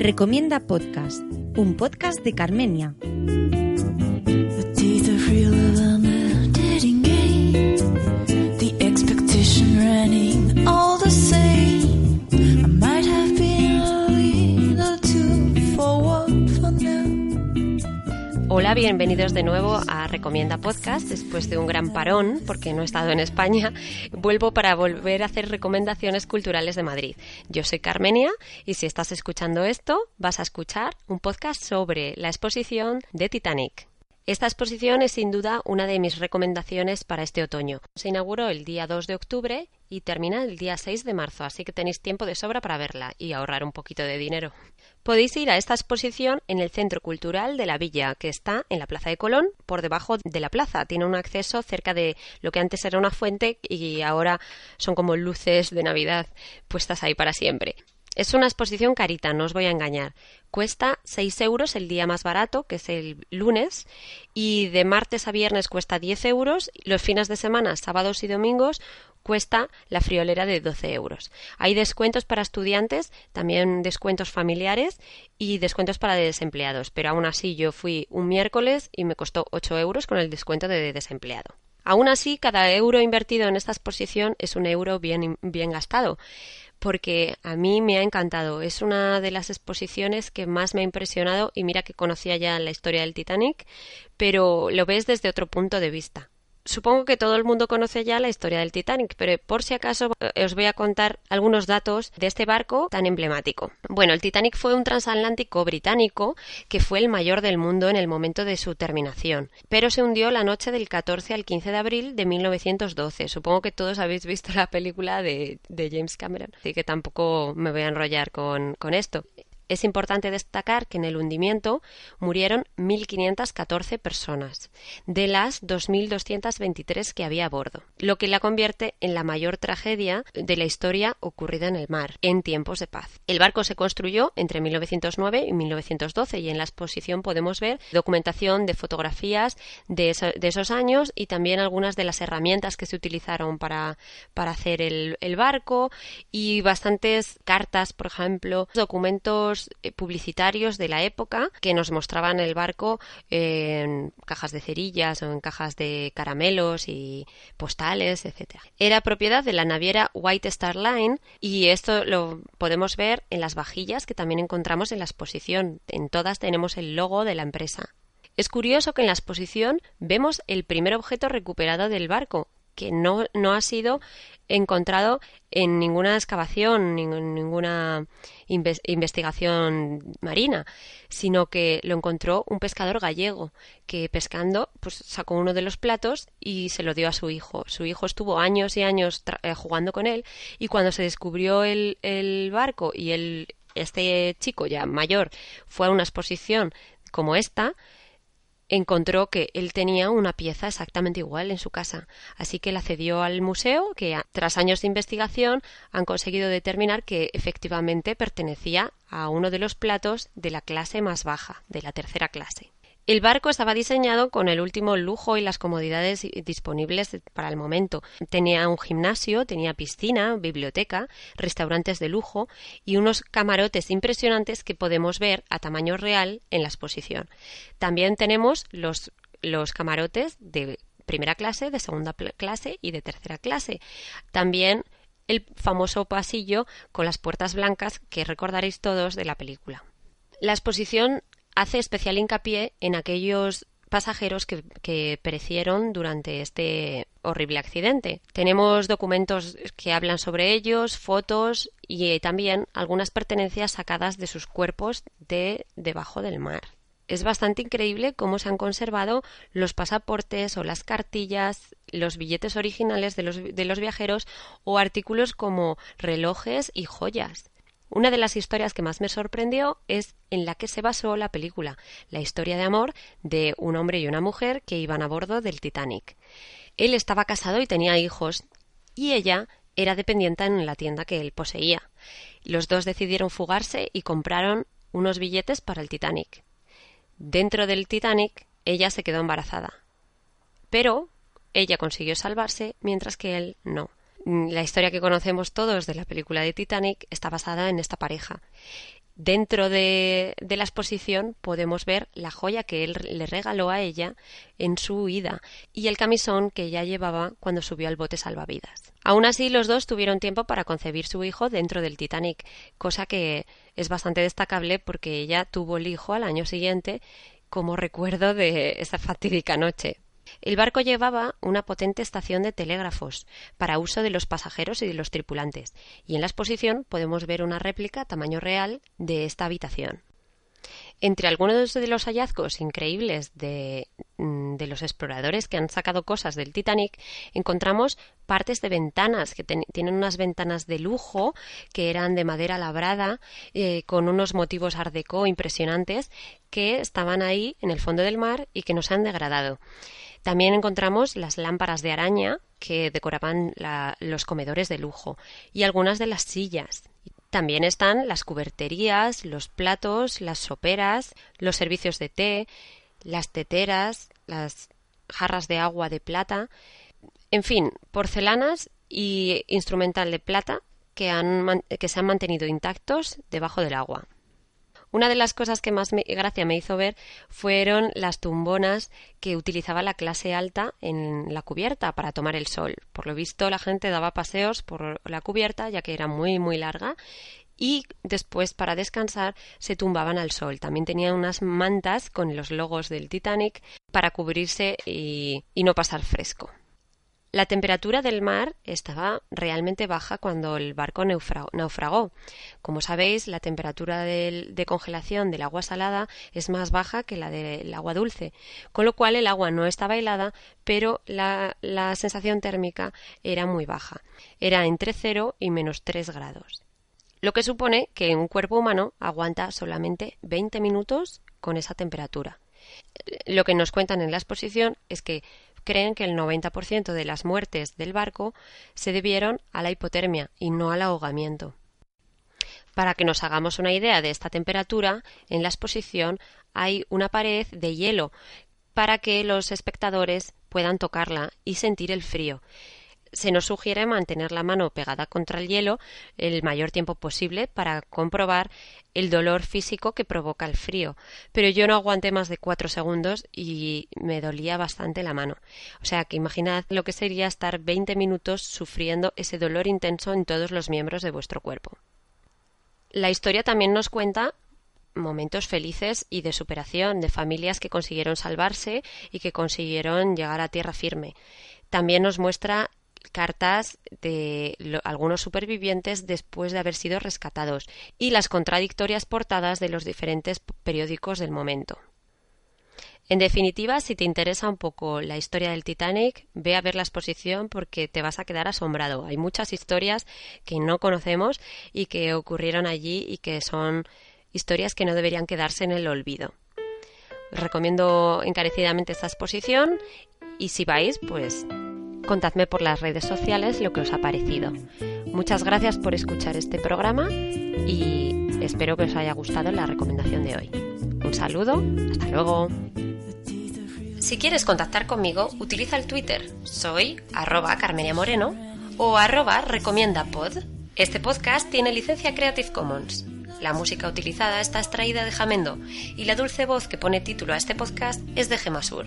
Recomienda Podcast, un podcast de Carmenia. Hola, bienvenidos de nuevo a Recomienda Podcast. Después de un gran parón, porque no he estado en España, vuelvo para volver a hacer recomendaciones culturales de Madrid. Yo soy Carmenia y si estás escuchando esto, vas a escuchar un podcast sobre la exposición de Titanic. Esta exposición es sin duda una de mis recomendaciones para este otoño. Se inauguró el día 2 de octubre y termina el día 6 de marzo, así que tenéis tiempo de sobra para verla y ahorrar un poquito de dinero. Podéis ir a esta exposición en el Centro Cultural de la Villa, que está en la Plaza de Colón, por debajo de la plaza. Tiene un acceso cerca de lo que antes era una fuente y ahora son como luces de Navidad puestas ahí para siempre. Es una exposición carita, no os voy a engañar. Cuesta 6 euros el día más barato, que es el lunes, y de martes a viernes cuesta 10 euros. Los fines de semana, sábados y domingos, cuesta la friolera de 12 euros. Hay descuentos para estudiantes, también descuentos familiares y descuentos para desempleados, pero aún así yo fui un miércoles y me costó 8 euros con el descuento de desempleado. Aún así, cada euro invertido en esta exposición es un euro bien, bien gastado porque a mí me ha encantado. Es una de las exposiciones que más me ha impresionado y mira que conocía ya la historia del Titanic, pero lo ves desde otro punto de vista. Supongo que todo el mundo conoce ya la historia del Titanic, pero por si acaso eh, os voy a contar algunos datos de este barco tan emblemático. Bueno, el Titanic fue un transatlántico británico que fue el mayor del mundo en el momento de su terminación, pero se hundió la noche del 14 al 15 de abril de 1912. Supongo que todos habéis visto la película de, James Cameron, así que tampoco me voy a enrollar con, con esto. Es importante destacar que en el hundimiento murieron 1.514 personas, de las 2.223 que había a bordo, lo que la convierte en la mayor tragedia de la historia ocurrida en el mar en tiempos de paz. El barco se construyó entre 1909 y 1912 y en la exposición podemos ver documentación de fotografías de, esos años y también algunas de las herramientas que se utilizaron para, para hacer el, el barco y bastantes cartas, por ejemplo, documentos eh, publicitarios de la época que nos mostraban el barco en cajas de cerillas o en cajas de caramelos y postales, etcétera. Era propiedad de la naviera White Star Line y esto lo podemos ver en las vajillas que también encontramos en la exposición. En todas tenemos el logo de la empresa. Es curioso que en la exposición vemos el primer objeto recuperado del barco, que no, no ha sido encontrado en ninguna excavación, en ninguna investigación marina, sino que lo encontró un pescador gallego que pescando pues sacó uno de los platos y se lo dio a su hijo. Su hijo estuvo años y años eh, jugando con él y cuando se descubrió el, barco y el, este chico ya mayor fue a una exposición como esta, encontró que él tenía una pieza exactamente igual en su casa, así que la cedió al museo, que tras años de investigación han conseguido determinar que efectivamente pertenecía a uno de los platos de la clase más baja, de la tercera clase. El barco estaba diseñado con el último lujo y las comodidades disponibles para el momento. Tenía un gimnasio, tenía piscina, biblioteca, restaurantes de lujo y unos camarotes impresionantes que podemos ver a tamaño real en la exposición. También tenemos los, los camarotes de primera clase, de segunda clase y de tercera clase. También el famoso pasillo con las puertas blancas que recordaréis todos de la película. La exposición hace especial hincapié en aquellos pasajeros que, perecieron durante este horrible accidente. Tenemos documentos que hablan sobre ellos, fotos y también algunas pertenencias sacadas de sus cuerpos de debajo del mar. es bastante increíble cómo se han conservado los pasaportes o las cartillas, los billetes originales de los, de los viajeros o artículos como relojes y joyas. Una de las historias que más me sorprendió es en la que se basó la película, la historia de amor de un hombre y una mujer que iban a bordo del Titanic. Él estaba casado y tenía hijos, y ella era dependiente en la tienda que él poseía. Los dos decidieron fugarse y compraron unos billetes para el Titanic. Dentro del Titanic, ella se quedó embarazada. Pero ella consiguió salvarse, mientras que él no. Mm, la historia que conocemos todos de la película de Titanic está basada en esta pareja. Dentro de, de, la exposición podemos ver la joya que él le regaló a ella en su huida y el camisón que ella llevaba cuando subió al bote salvavidas. Aún así, los dos tuvieron tiempo para concebir su hijo dentro del Titanic, cosa que es bastante destacable porque ella tuvo el hijo al año siguiente como recuerdo de esa fatídica noche. El barco llevaba una potente estación de telégrafos para uso de los pasajeros y de los tripulantes, y en la exposición podemos ver una réplica a tamaño real de esta habitación. Entre algunos de los hallazgos increíbles de, mm, de, los exploradores que han sacado cosas del Titanic, encontramos partes de ventanas, que tienen unas ventanas de lujo que eran de madera labrada, eh, con unos motivos art impresionantes, que estaban ahí en el fondo del mar y que no se han degradado. También encontramos las lámparas de araña que decoraban los comedores de lujo y algunas de las sillas. También están las cuberterías, los platos, las soperas, los servicios de té, las teteras, las jarras de agua de plata, en fin, porcelanas y instrumental de plata que, que se han mantenido intactos debajo del agua. Una de las cosas que más gracia me hizo ver fueron las tumbonas que utilizaba la clase alta en la cubierta para tomar el sol. Por lo visto, la gente daba paseos por la cubierta, ya que era muy, muy larga, y después para descansar se tumbaban al sol. También tenían unas mantas con los logos del Titanic para cubrirse y no pasar fresco. La temperatura del mar estaba realmente baja cuando el barco naufragó. Como sabéis, la temperatura de, congelación del agua salada es más baja que la del agua dulce, con lo cual el agua no estaba helada, pero la, la sensación térmica era muy baja. Era entre 0 y menos 3 grados. Lo que supone que un cuerpo humano aguanta solamente 20 minutos con esa temperatura. Lo que nos cuentan en la exposición es que creen que el 90% de las muertes del barco se debieron a la hipotermia y no al ahogamiento. Para que nos hagamos una idea de esta temperatura, en la exposición hay una pared de hielo para que los espectadores puedan tocarla y sentir el frío se nos sugiere mantener la mano pegada contra el hielo el mayor tiempo posible para comprobar el dolor físico que provoca el frío. Pero yo no aguanté más de cuatro segundos y me dolía bastante la mano. O sea que imaginad lo que sería estar veinte minutos sufriendo ese dolor intenso en todos los miembros de vuestro cuerpo. La historia también nos cuenta momentos felices y de superación de familias que consiguieron salvarse y que consiguieron llegar a tierra firme. También nos muestra cartas de algunos supervivientes después de haber sido rescatados y las contradictorias portadas de los diferentes periódicos del momento. En definitiva, si te interesa un poco la historia del Titanic, ve a ver la exposición porque te vas a quedar asombrado. Hay muchas historias que no conocemos y que ocurrieron allí y que son historias que no deberían quedarse en el olvido. Os recomiendo encarecidamente esta exposición y si vais, pues contadme por las redes sociales lo que os ha parecido. Muchas gracias por escuchar este programa y espero que os haya gustado la recomendación de hoy. Un saludo, hasta luego. Si quieres contactar conmigo, utiliza el Twitter. Soy arroba Carmenia Moreno o arroba recomiendapod. Este podcast tiene licencia Creative Commons. La música utilizada está extraída de Jamendo y la dulce voz que pone título a este podcast es de Gemasur.